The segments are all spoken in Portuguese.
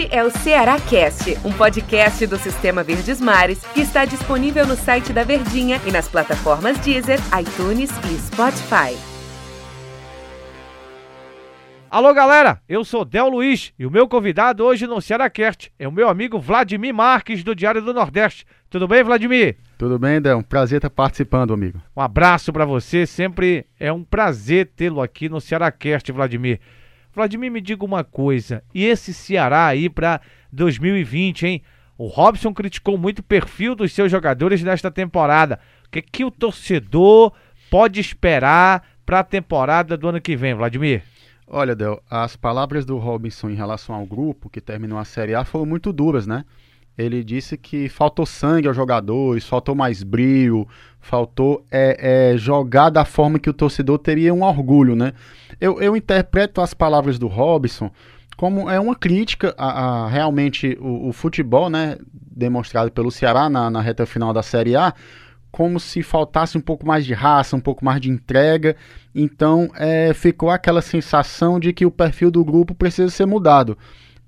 Este é o Ceará Cast, um podcast do Sistema Verdes Mares que está disponível no site da Verdinha e nas plataformas Deezer, iTunes e Spotify. Alô galera, eu sou Del Luiz e o meu convidado hoje no Cearacast é o meu amigo Vladimir Marques do Diário do Nordeste. Tudo bem, Vladimir? Tudo bem, Del? Um prazer estar participando, amigo. Um abraço para você, sempre é um prazer tê-lo aqui no Cearacast, Vladimir. Vladimir, me diga uma coisa, e esse Ceará aí para 2020, hein? O Robson criticou muito o perfil dos seus jogadores nesta temporada. O que, que o torcedor pode esperar para a temporada do ano que vem, Vladimir? Olha, Del, as palavras do Robinson em relação ao grupo que terminou a Série A foram muito duras, né? Ele disse que faltou sangue aos jogadores, faltou mais brilho, faltou é, é, jogar da forma que o torcedor teria um orgulho, né? Eu, eu interpreto as palavras do Robson como é uma crítica a, a realmente o, o, futebol, né? Demonstrado pelo Ceará na, na reta final da Série A, como se faltasse um pouco mais de raça, um pouco mais de entrega. Então é, ficou aquela sensação de que o perfil do grupo precisa ser mudado.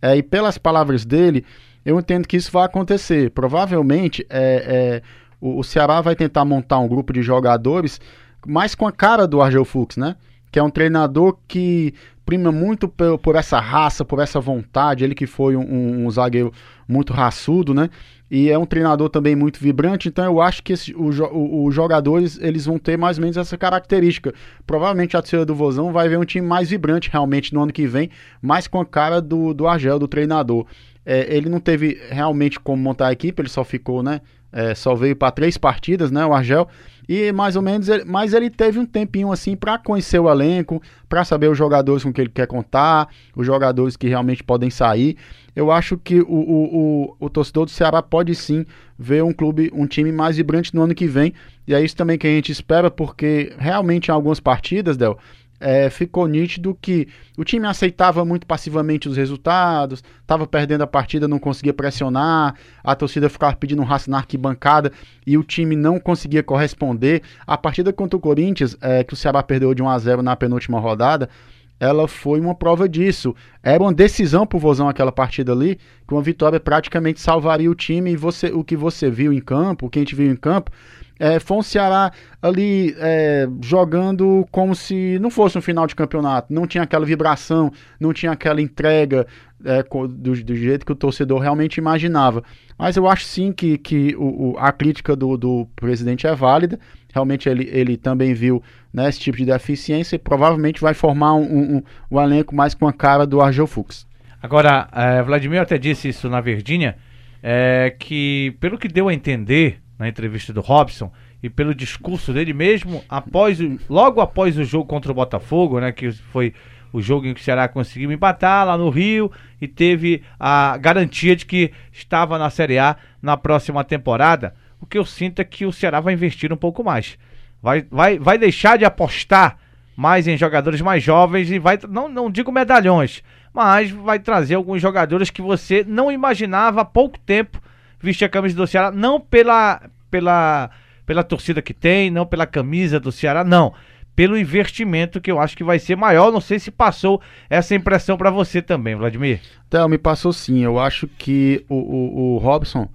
É, e pelas palavras dele, eu entendo que isso vai acontecer. Provavelmente é, é o, o, Ceará vai tentar montar um grupo de jogadores mais com a cara do Argel Fux, né? Que é um treinador que prima muito por, por essa raça, por essa vontade. Ele que foi um, um, um zagueiro muito raçudo, né? E é um treinador também muito vibrante, então eu acho que os jogadores eles vão ter mais ou menos essa característica. Provavelmente a torcida do Vozão vai ver um time mais vibrante realmente no ano que vem, mais com a cara do, do Argel, do treinador. É, ele não teve realmente como montar a equipe, ele só ficou, né? É, só veio para três partidas, né? O Argel. E mais ou menos, ele, mas ele teve um tempinho assim para conhecer o elenco, para saber os jogadores com que ele quer contar, os jogadores que realmente podem sair. Eu acho que o, o, o, o torcedor do Ceará pode sim ver um clube, um time mais vibrante no ano que vem. E é isso também que a gente espera, porque realmente em algumas partidas, Del, é, ficou nítido que o time aceitava muito passivamente os resultados, estava perdendo a partida, não conseguia pressionar, a torcida ficava pedindo um raça na arquibancada e o time não conseguia corresponder. A partida contra o Corinthians, é, que o Ceará perdeu de 1 a 0 na penúltima rodada, ela foi uma prova disso. Era uma decisão pro Vozão aquela partida ali, que uma vitória praticamente salvaria o time e você, o que você viu em campo, o que a gente viu em campo, é, foi um Ceará ali é, jogando como se não fosse um final de campeonato. Não tinha aquela vibração, não tinha aquela entrega é, do, do, jeito que o torcedor realmente imaginava. Mas eu acho sim que, que o, o, a crítica do, do presidente é válida. Realmente ele, ele também viu né, esse tipo de deficiência e provavelmente vai formar um, um, um elenco mais com a cara do Argel Fux. Agora, é, Vladimir até disse isso na Verdinha, é, que pelo que deu a entender, na entrevista do Robson e pelo discurso dele mesmo após o, logo após o jogo contra o Botafogo, né, que foi o jogo em que o Ceará conseguiu empatar lá no Rio e teve a garantia de que estava na Série A na próxima temporada. O que eu sinto é que o Ceará vai investir um pouco mais. Vai, vai, vai deixar de apostar mais em jogadores mais jovens e vai, não, não digo medalhões, mas vai trazer alguns jogadores que você não imaginava há pouco tempo vestir a camisa do Ceará, não pela, pela, pela torcida que tem, não pela camisa do Ceará, não. Pelo investimento que eu acho que vai ser maior. Não sei se passou essa impressão para você também, Vladimir. Então, me passou sim. Eu acho que o, o, o Robson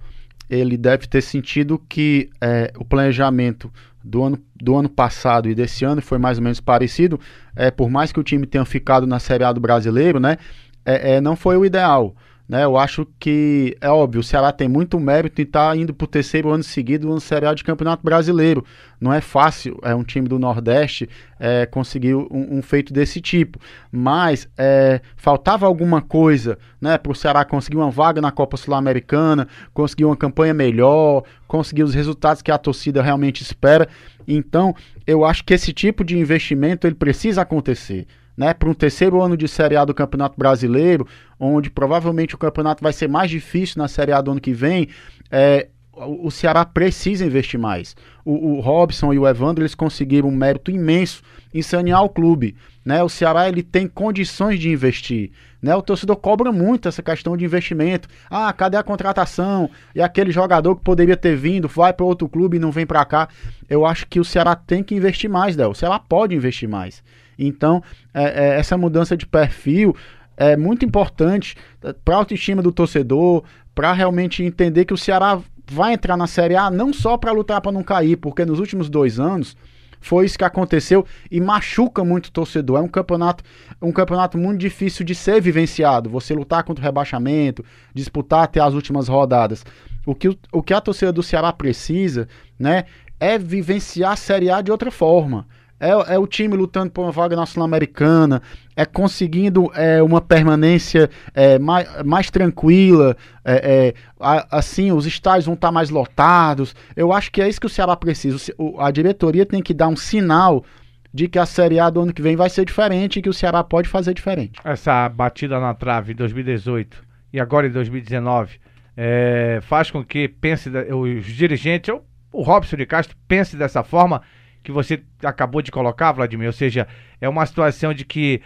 ele deve ter sentido que é, o planejamento do ano, do ano passado e desse ano foi mais ou menos parecido. É, por mais que o time tenha ficado na Série A do brasileiro, né? É, é, não foi o ideal. Né, eu acho que é óbvio, o Ceará tem muito mérito em estar tá indo para o terceiro ano seguido no Série A de Campeonato Brasileiro. Não é fácil, é um time do Nordeste é, conseguir um, um, feito desse tipo. Mas é, faltava alguma coisa né, para o Ceará conseguir uma vaga na Copa Sul-Americana, conseguir uma campanha melhor, conseguir os resultados que a torcida realmente espera. Então, eu acho que esse tipo de investimento ele precisa acontecer né, para um terceiro ano de Série A do Campeonato Brasileiro, onde provavelmente o campeonato vai ser mais difícil na Série A do ano que vem, é, o Ceará precisa investir mais. O, o, Robson e o Evandro eles conseguiram um mérito imenso em sanear o clube. Né? O Ceará ele tem condições de investir. Né? O torcedor cobra muito essa questão de investimento. Ah, cadê a contratação? E aquele jogador que poderia ter vindo, vai para outro clube e não vem para cá. Eu acho que o Ceará tem que investir mais, Del. O Ceará pode investir mais. Então, é, é, essa mudança de perfil é muito importante eh, para a autoestima do torcedor, para realmente entender que o Ceará vai entrar na Série A não só para lutar para não cair, porque nos últimos dois anos foi isso que aconteceu e machuca muito o torcedor. É um campeonato, um campeonato muito difícil de ser vivenciado. Você lutar contra o rebaixamento, disputar até as últimas rodadas. O que, o que a torcida do Ceará precisa, né, é vivenciar a Série A de outra forma. É, é, o time lutando por uma vaga na Sul-Americana, é conseguindo é, uma permanência é, mais, mais tranquila, é, é a, assim, os estádios vão estar mais lotados. Eu acho que é isso que o Ceará precisa. O, a diretoria tem que dar um sinal de que a Série A do ano que vem vai ser diferente e que o Ceará pode fazer diferente. Essa batida na trave em 2018 e agora em 2019 é, faz com que pense os dirigentes, o Robson de Castro pense dessa forma que você acabou de colocar, Vladimir, ou seja, é uma situação de que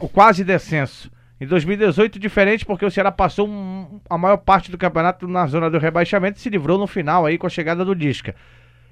o quase descenso em 2018 diferente porque o Ceará passou um, a maior parte do campeonato na zona do rebaixamento e se livrou no final aí com a chegada do Disca.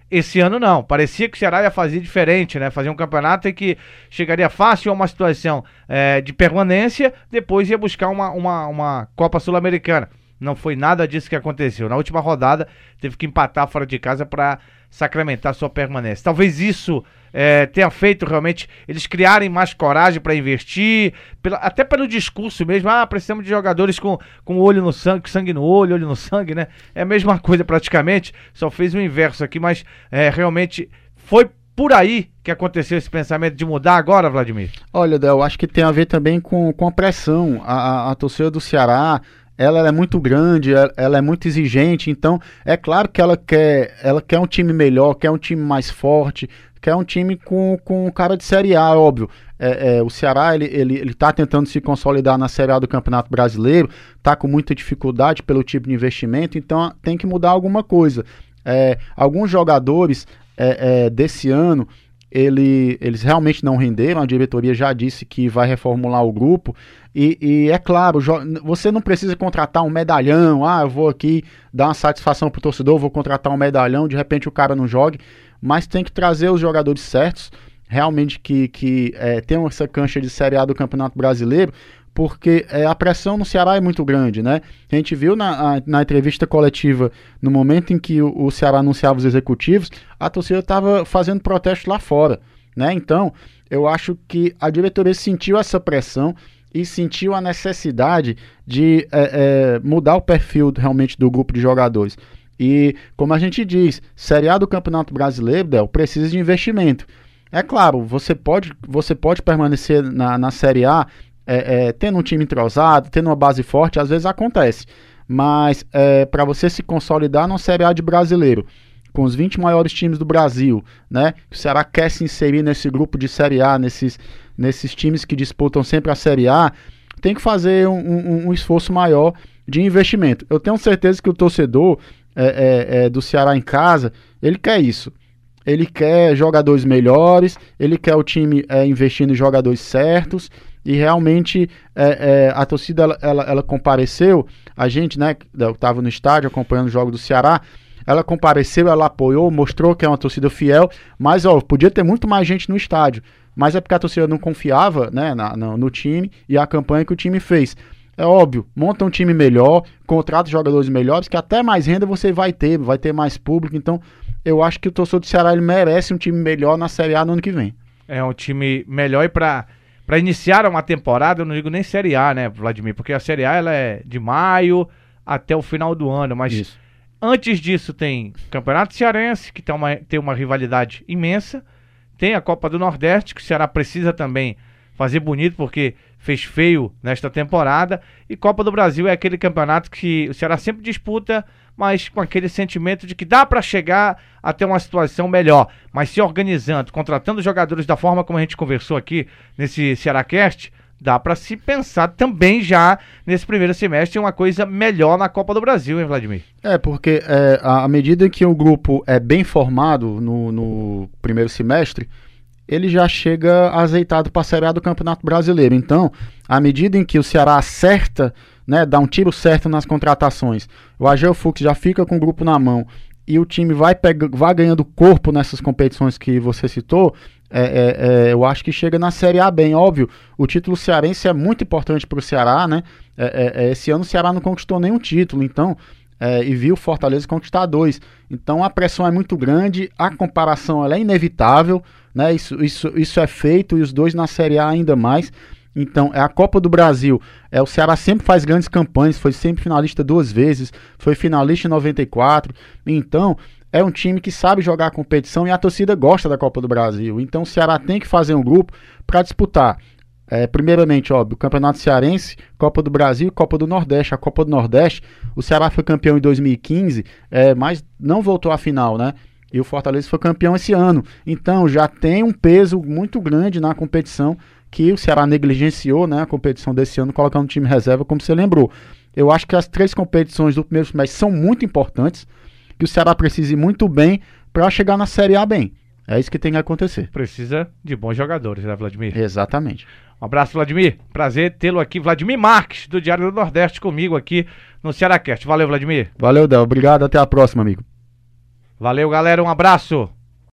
Esse ano não, parecia que o Ceará ia fazer diferente, né? Fazer um campeonato em que chegaria fácil a uma situação é, de permanência, depois ia buscar uma, uma, uma Copa Sul-Americana. Não foi nada disso que aconteceu. Na última rodada, teve que empatar fora de casa para sacramentar sua permanência. Talvez isso é, tenha feito realmente eles criarem mais coragem para investir, pela, até pelo discurso mesmo. Ah, precisamos de jogadores com, com olho no sangue, sangue no olho, olho no sangue, né? É a mesma coisa praticamente, só fez o inverso aqui, mas é, realmente foi por aí que aconteceu esse pensamento de mudar agora, Vladimir? Olha, Del, acho que tem a ver também com, com a pressão. A, a, a torcida do Ceará ela, é muito grande, ela, é muito exigente, então é claro que ela quer, ela quer um time melhor, quer um time mais forte, quer um time com, com cara de Série A, óbvio. É, é, o Ceará ele, ele, ele tá tentando se consolidar na Série A do Campeonato Brasileiro, tá com muita dificuldade pelo tipo de investimento, então tem que mudar alguma coisa. É, alguns jogadores é, é, desse ano ele, eles realmente não renderam, a diretoria já disse que vai reformular o grupo. E, e, é claro, você não precisa contratar um medalhão, ah, eu vou aqui dar uma satisfação pro torcedor, vou contratar um medalhão, de repente o cara não jogue, mas tem que trazer os jogadores certos, realmente que, que é, tenham essa cancha de Série A do Campeonato Brasileiro, porque é, a pressão no Ceará é muito grande, né? A gente viu na, na entrevista coletiva, no momento em que o, o Ceará anunciava os executivos, a torcida estava fazendo protesto lá fora, né? Então, eu acho que a diretoria sentiu essa pressão e sentiu a necessidade de é, é, mudar o perfil realmente do grupo de jogadores. E, como a gente diz, Série A do Campeonato Brasileiro, Del, precisa de investimento. É claro, você pode, você pode permanecer na, na Série A é, é, tendo um time entrosado, tendo uma base forte, às vezes acontece. Mas é, para você se consolidar no Série A de brasileiro, com os 20 maiores times do Brasil, né? O Ceará quer se inserir nesse grupo de Série A, nesses, nesses times que disputam sempre a Série A, tem que fazer um, um, um esforço maior de investimento. Eu tenho certeza que o torcedor é, é, é, do Ceará em casa, ele quer isso. Ele quer jogadores melhores, ele quer o time é, investindo em jogadores certos, e realmente é, é, a torcida ela, ela, ela, compareceu, a gente, né, eu estava no estádio acompanhando o jogo do Ceará, ela compareceu, ela apoiou, mostrou que é uma torcida fiel, mas ó, podia ter muito mais gente no estádio, mas é porque a torcida não confiava né, na, no, no time e a campanha que o time fez. É óbvio, monta um time melhor, contrata jogadores melhores, que até mais renda você vai ter, vai ter mais público. Então, eu acho que o torcedor do Ceará ele merece um time melhor na Série A no ano que vem. É um time melhor e para para iniciar uma temporada, eu não digo nem Série A, né, Vladimir? Porque a Série A ela é de maio até o final do ano, mas Isso. Antes disso tem Campeonato Cearense, que tem uma, tem uma rivalidade imensa, tem a Copa do Nordeste, que o Ceará precisa também fazer bonito, porque fez feio nesta temporada, e Copa do Brasil é aquele campeonato que o Ceará sempre disputa mas com aquele sentimento de que dá para chegar até uma situação melhor, mas se organizando, contratando jogadores da forma como a gente conversou aqui nesse Cearacast, dá para se pensar também já nesse primeiro semestre uma coisa melhor na Copa do Brasil, hein, Vladimir? É, porque é, à medida que o grupo é bem formado no, no primeiro semestre, ele já chega azeitado para a Série A do Campeonato Brasileiro. Então, à medida em que o Ceará acerta né, dá um tiro certo nas contratações. O Agel Fux já fica com o grupo na mão e o time vai, pega, vai ganhando corpo nessas competições que você citou, é, é, é, eu acho que chega na Série A bem. Óbvio, o título cearense é muito importante para o Ceará, né? É, é, esse ano o Ceará não conquistou nenhum título, então. e viu Fortaleza conquistar dois. Então a pressão é muito grande, a comparação é inevitável, né? Isso, isso, isso é feito e os dois na Série A ainda mais. Então, é a Copa do Brasil. É, o Ceará sempre faz grandes campanhas, foi sempre finalista duas vezes, foi finalista em 94. Então, é um time que sabe jogar a competição e a torcida gosta da Copa do Brasil. Então, o Ceará tem que fazer um grupo para disputar. É, primeiramente, óbvio, o Campeonato Cearense, Copa do Brasil e Copa do Nordeste. A Copa do Nordeste, o Ceará foi campeão em 2015, é, mas não voltou à final, né? E o Fortaleza foi campeão esse ano. Então já tem um peso muito grande na competição que o Ceará negligenciou né, a competição desse ano, colocando o time reserva, como você lembrou. Eu acho que as três competições do primeiro semestre são muito importantes, que o Ceará precise muito bem para chegar na Série A bem. É isso que tem que acontecer. Precisa de bons jogadores, né, Vladimir? Exatamente. Um abraço, Vladimir. Prazer tê-lo aqui. Vladimir Marques, do Diário do Nordeste, comigo aqui no Ceará Cast. Valeu, Vladimir. Valeu, Del. Obrigado. Até a próxima, amigo. Valeu, galera. Um abraço.